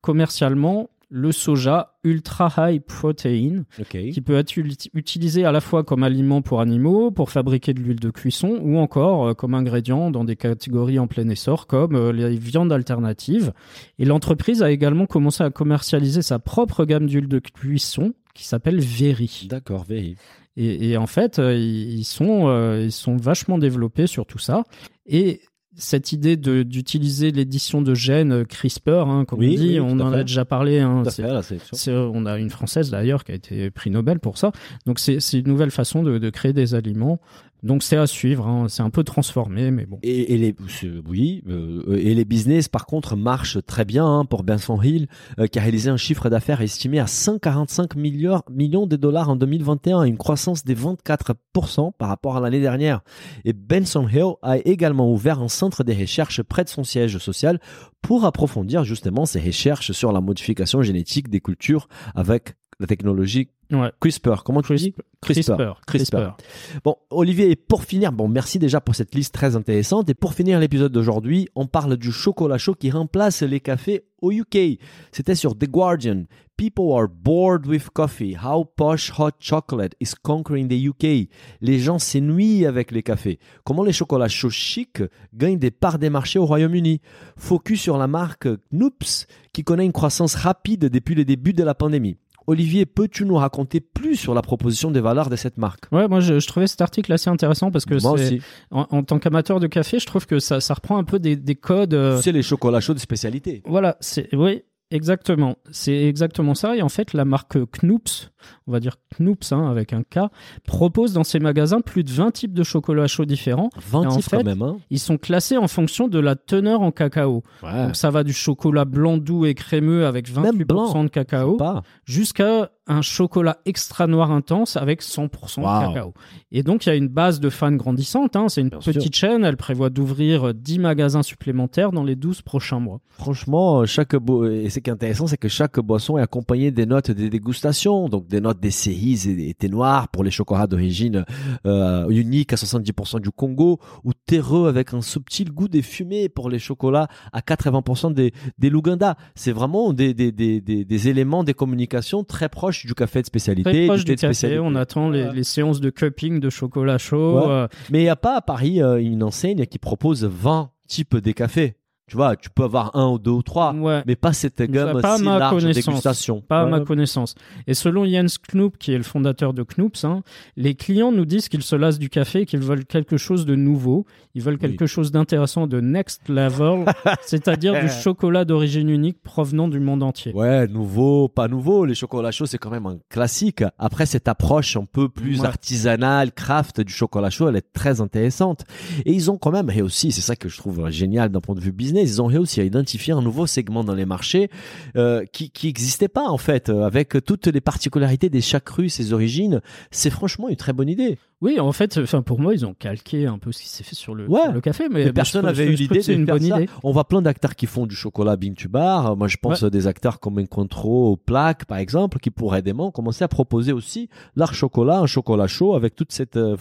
commercialement le soja ultra high protein qui peut être utilisé à la fois comme aliment pour animaux, pour fabriquer de l'huile de cuisson ou encore euh, comme ingrédient dans des catégories en plein essor comme euh, les viandes alternatives. Et l'entreprise a également commencé à commercialiser sa propre gamme d'huile de cuisson qui s'appelle Very. D'accord, Very. Et, en fait, euh, ils sont, ils sont vachement développés sur tout ça. Et cette idée d'utiliser l'édition de gènes euh, CRISPR, hein, comme on dit, on en a déjà parlé. Hein, on a une française d'ailleurs qui a été prix Nobel pour ça. Donc c'est une nouvelle façon de, de, créer des aliments donc c'est à suivre, hein. c'est un peu transformé, mais bon. Et, les, oui, euh, et les business par contre marchent très bien hein, pour Benson Hill, euh, qui a réalisé un chiffre d'affaires estimé à 145 milliards, millions de dollars en 2021, une croissance des 24% par rapport à l'année dernière. Et Benson Hill a également ouvert un centre de recherche près de son siège social pour approfondir justement ses recherches sur la modification génétique des cultures avec la technologie CRISPR. Comment tu dis? CRISPR. CRISPR. Bon, Olivier, et pour finir, bon, merci déjà pour cette liste très intéressante. Et pour finir l'épisode d'aujourd'hui, on parle du chocolat chaud qui remplace les cafés au UK. C'était sur The Guardian. People are bored with coffee. How posh hot chocolate is conquering the UK. Les gens s'ennuient avec les cafés. Comment les chocolats chauds chics gagnent des parts des marchés au Royaume-Uni? Focus sur la marque Knoops qui connaît une croissance rapide depuis le début de la pandémie. Olivier, peux-tu nous raconter plus sur la proposition des valeurs de cette marque? Ouais, moi je, trouvais cet article assez intéressant parce que En, tant qu'amateur de café, je trouve que ça, ça reprend un peu des, des codes. Euh, c'est les chocolats chauds de spécialité. Voilà, c'est oui, Exactement, c'est exactement ça. Et en fait, la marque Knoops, on va dire Knoops hein, avec un K, propose dans ses magasins plus de 20 types de chocolat chaud différents. 20 types quand même. Hein. Ils sont classés en fonction de la teneur en cacao. Donc ça va du chocolat blanc doux et crémeux avec 28% de cacao jusqu'à un chocolat extra noir intense avec 100% de cacao. Et donc il y a une base de fans grandissante. Hein. C'est une petite chaîne. Elle prévoit d'ouvrir 10 magasins supplémentaires dans les 12 prochains mois. Franchement, chaque et ce qui est intéressant, c'est que chaque boisson est accompagnée des notes des dégustations, donc des notes des cerises et des thés noirs pour les chocolats d'origine euh, unique à 70% du Congo, ou terreux avec un subtil goût des fumées pour les chocolats à 80% des, des Luganda. C'est vraiment des, des, des, des, éléments des communications très proches du café de spécialité. Très proche du, café, on attend les, les, séances de cupping de chocolat chaud. Euh. Mais il n'y a pas à Paris euh, une enseigne qui propose 20 types de cafés tu vois, tu peux avoir un ou deux ou trois, mais pas cette gamme pas si large de dégustation. Pas à ma connaissance. Et selon Jens Knoop, qui est le fondateur de Knoops, hein, les clients nous disent qu'ils se lassent du café, qu'ils veulent quelque chose de nouveau, ils veulent quelque chose d'intéressant, de next level, [LAUGHS] c'est-à-dire du chocolat d'origine unique provenant du monde entier. Ouais, nouveau, pas nouveau. Les chocolats chauds, c'est quand même un classique. Après, cette approche un peu plus artisanale, craft du chocolat chaud, elle est très intéressante. Et ils ont quand même, et aussi, c'est ça que je trouve génial d'un point de vue business, ils ont réussi à identifier un nouveau segment dans les marchés euh, qui n'existait pas en fait, euh, avec toutes les particularités des chaque rue, ses origines. C'est franchement une très bonne idée. Oui, en fait, enfin pour moi, ils ont calqué un peu ce qui s'est fait sur le, le café, mais, personne n'avait eu l'idée de une bonne idée. On voit plein d'acteurs qui font du chocolat Bean to Bar. Moi, je pense à des acteurs comme Encontro, Plaque, par exemple, qui pourraient aisément commencer à proposer aussi leur chocolat, un chocolat chaud avec toute cette euh,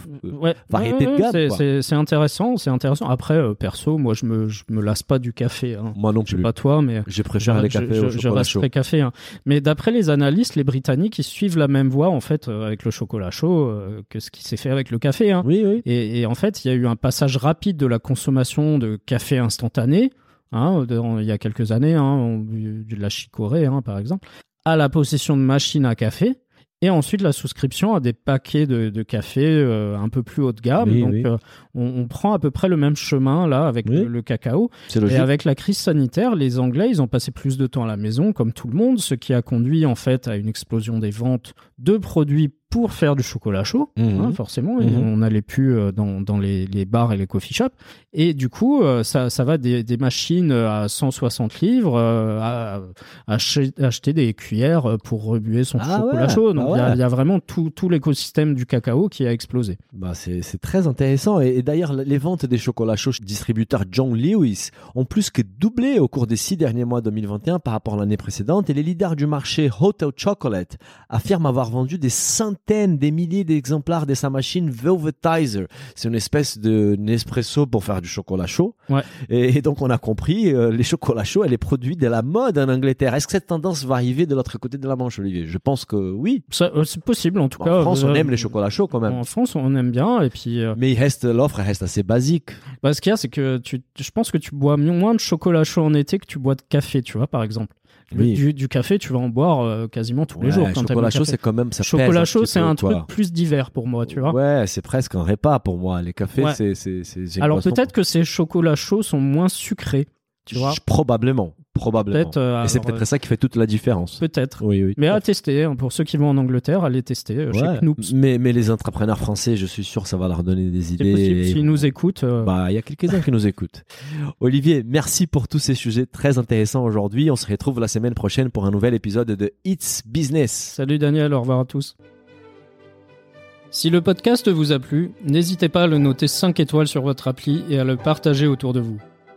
variété de gamme. C'est intéressant, c'est intéressant. Après, perso, moi, je me, je me lasse pas du café. Hein. Moi non plus. pas toi, mais j'ai préféré les cafés je, au chocolat je chaud. café. Hein. Mais d'après les analystes, les Britanniques, ils suivent la même voie en fait euh, avec le chocolat chaud euh, que ce qui s'est fait avec le café. Hein. Oui, oui. Et, et, en fait, il y a eu un passage rapide de la consommation de café instantané. Hein, il y a quelques années, hein, de la chicorée, hein, par exemple, à la possession de machines à café et ensuite la souscription à des paquets de, café euh, un peu plus haut de gamme. Donc euh, on, prend à peu près le même chemin là avec le, cacao. Et avec la crise sanitaire, les Anglais, ils ont passé plus de temps à la maison, comme tout le monde, ce qui a conduit en fait à une explosion des ventes de produits pour faire du chocolat chaud, mhm. hein, forcément. Mhm. on n'allait plus euh, dans, dans les, les, bars et les coffee shops. Et du coup, euh, ça, ça va des, des machines à 160 livres euh, à, acheter des cuillères pour rebuer son ah chocolat chaud. Donc ah il y, a vraiment tout, tout l'écosystème du cacao qui a explosé. Bah c'est très intéressant. Et, d'ailleurs, les ventes des chocolats chauds distributeurs John Lewis ont plus que doublé au cours des six derniers mois 2021 par rapport à l'année précédente. Et les leaders du marché Hotel Chocolate affirment avoir vendu des centaines, des milliers d'exemplaires de sa machine Velvetizer. C'est une espèce de Nespresso pour faire du chocolat chaud. Ouais. Et, donc on a compris, euh, les chocolats chauds, elle est produite de la mode en Angleterre. Est-ce que cette tendance va arriver de l'autre côté de la Manche, Olivier? Je pense que oui. Euh, c'est possible en tout cas. En France, on euh, aime les chocolats chauds quand même. En France, on aime bien et puis. Mais il reste l'offre reste assez basique. Bah, ce qu'il y a, c'est que tu, je pense que tu bois moins de chocolat chaud en été que tu bois de café, tu vois, par exemple. Du, du, café, tu vas en boire euh, quasiment tous les jours. Quand chocolat chaud, c'est quand même ça. Chocolat chaud, c'est un truc plus d'hiver pour moi, tu vois. Ouais, c'est presque un repas pour moi. Les cafés, c'est. Alors peut-être que ces chocolats chauds sont moins sucrés, tu vois. Probablement. Probablement. Euh, et c'est peut-être ça qui fait toute la différence. Peut-être. Oui, oui. Mais à tester, hein, pour ceux qui vont en Angleterre, allez tester euh, Mais, mais les entrepreneurs français, je suis sûr, ça va leur donner des idées. Possible, s'ils nous écoutent. Euh. Bah, il y a quelques-uns qui nous écoutent. [LAUGHS] Olivier, merci pour tous ces sujets très intéressants aujourd'hui. On se retrouve la semaine prochaine pour un nouvel épisode de It's Business. Salut Daniel, au revoir à tous. Si le podcast vous a plu, n'hésitez pas à le noter 5 étoiles sur votre appli et à le partager autour de vous.